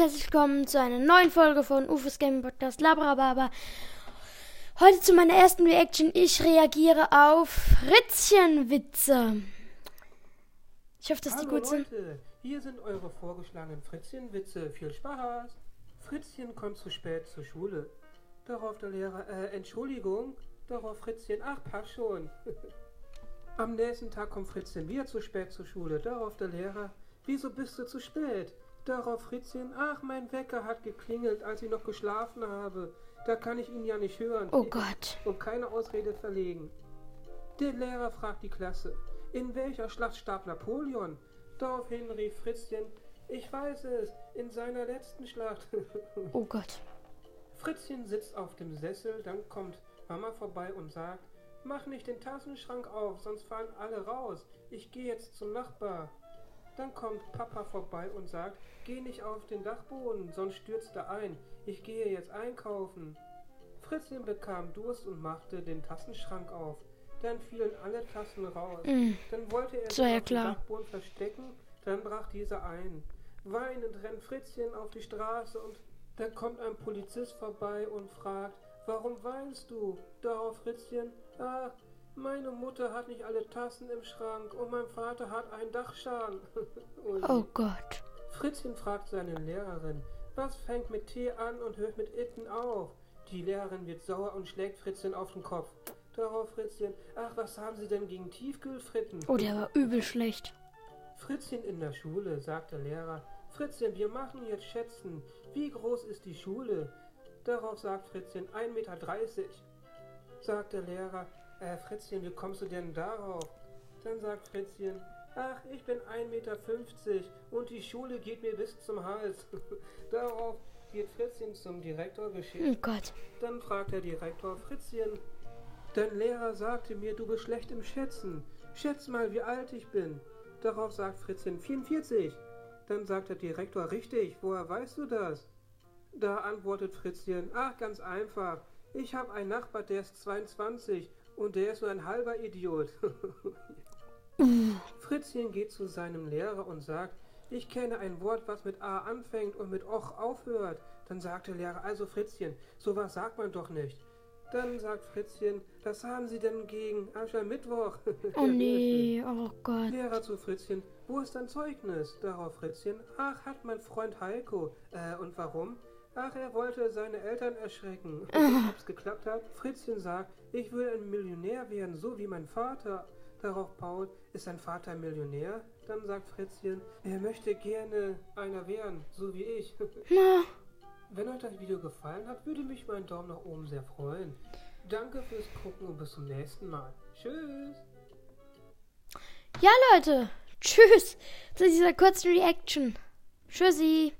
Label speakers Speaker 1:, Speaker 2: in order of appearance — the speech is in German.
Speaker 1: herzlich willkommen zu einer neuen Folge von Ufos Gaming Podcast Labrababa. Heute zu meiner ersten Reaction. Ich reagiere auf Fritzchenwitze. Ich hoffe, dass
Speaker 2: Hallo
Speaker 1: die gut sind.
Speaker 2: Leute, hier sind eure vorgeschlagenen Fritzchenwitze. Viel Spaß! Fritzchen kommt zu spät zur Schule. Darauf der Lehrer, äh, Entschuldigung. Darauf Fritzchen, ach, passt schon. Am nächsten Tag kommt Fritzchen wieder zu spät zur Schule. Darauf der Lehrer, wieso bist du zu spät? Darauf Fritzchen, ach, mein Wecker hat geklingelt, als ich noch geschlafen habe. Da kann ich ihn ja nicht hören.
Speaker 1: Oh Gott.
Speaker 2: Und keine Ausrede verlegen. Der Lehrer fragt die Klasse, in welcher Schlacht starb Napoleon? Daraufhin rief Fritzchen, ich weiß es, in seiner letzten Schlacht.
Speaker 1: Oh Gott.
Speaker 2: Fritzchen sitzt auf dem Sessel, dann kommt Mama vorbei und sagt, mach nicht den Tassenschrank auf, sonst fallen alle raus. Ich gehe jetzt zum Nachbar. Dann kommt Papa vorbei und sagt, geh nicht auf den Dachboden, sonst stürzt er ein. Ich gehe jetzt einkaufen. Fritzchen bekam Durst und machte den Tassenschrank auf. Dann fielen alle Tassen raus.
Speaker 1: Mm.
Speaker 2: Dann wollte er sich
Speaker 1: ja
Speaker 2: auf
Speaker 1: klar.
Speaker 2: dem Dachboden verstecken, dann brach dieser ein. Weinend rennt Fritzchen auf die Straße und da kommt ein Polizist vorbei und fragt, warum weinst du? Darauf Fritzchen, ach, meine Mutter hat nicht alle Tassen im Schrank und mein Vater hat einen Dachschaden.
Speaker 1: Oh Gott.
Speaker 2: Fritzchen fragt seine Lehrerin, was fängt mit T an und hört mit Itten auf? Die Lehrerin wird sauer und schlägt Fritzchen auf den Kopf. Darauf Fritzchen, ach, was haben Sie denn gegen Tiefkühlfritten?
Speaker 1: Oh, der war übel schlecht.
Speaker 2: Fritzchen in der Schule, sagt der Lehrer. Fritzchen, wir machen jetzt Schätzen. Wie groß ist die Schule? Darauf sagt Fritzchen, 1,30 Meter. Sagt der Lehrer, äh, Fritzchen, wie kommst du denn darauf? Dann sagt Fritzchen, ach, ich bin 1,50 Meter und die Schule geht mir bis zum Hals. darauf wird Fritzchen zum Direktor geschickt.
Speaker 1: Oh Gott.
Speaker 2: Dann fragt der Direktor Fritzchen, dein Lehrer sagte mir, du bist schlecht im Schätzen. Schätz mal, wie alt ich bin. Darauf sagt Fritzchen 44. Dann sagt der Direktor, richtig, woher weißt du das? Da antwortet Fritzchen, ach, ganz einfach. Ich habe einen Nachbar, der ist 22 und der ist nur ein halber Idiot. Fritzchen geht zu seinem Lehrer und sagt, ich kenne ein Wort, was mit A anfängt und mit Och aufhört. Dann sagt der Lehrer, also Fritzchen, sowas sagt man doch nicht. Dann sagt Fritzchen, was haben Sie denn gegen Aschermittwoch?
Speaker 1: Oh nee. Oh Gott.
Speaker 2: Lehrer zu Fritzchen, wo ist dein Zeugnis? Darauf Fritzchen, ach, hat mein Freund Heiko. Äh, und warum? Ach, er wollte seine Eltern erschrecken. Und ob's geklappt hat? Fritzchen sagt, ich will ein Millionär werden, so wie mein Vater. Darauf Paul, ist dein Vater ein Millionär? Dann sagt Fritzchen, er möchte gerne einer werden, so wie ich.
Speaker 1: Na,
Speaker 2: Wenn euch das Video gefallen hat, würde mich mein Daumen nach oben sehr freuen. Danke fürs Gucken und bis zum nächsten Mal. Tschüss!
Speaker 1: Ja, Leute. Tschüss zu dieser kurzen Reaction. Tschüssi.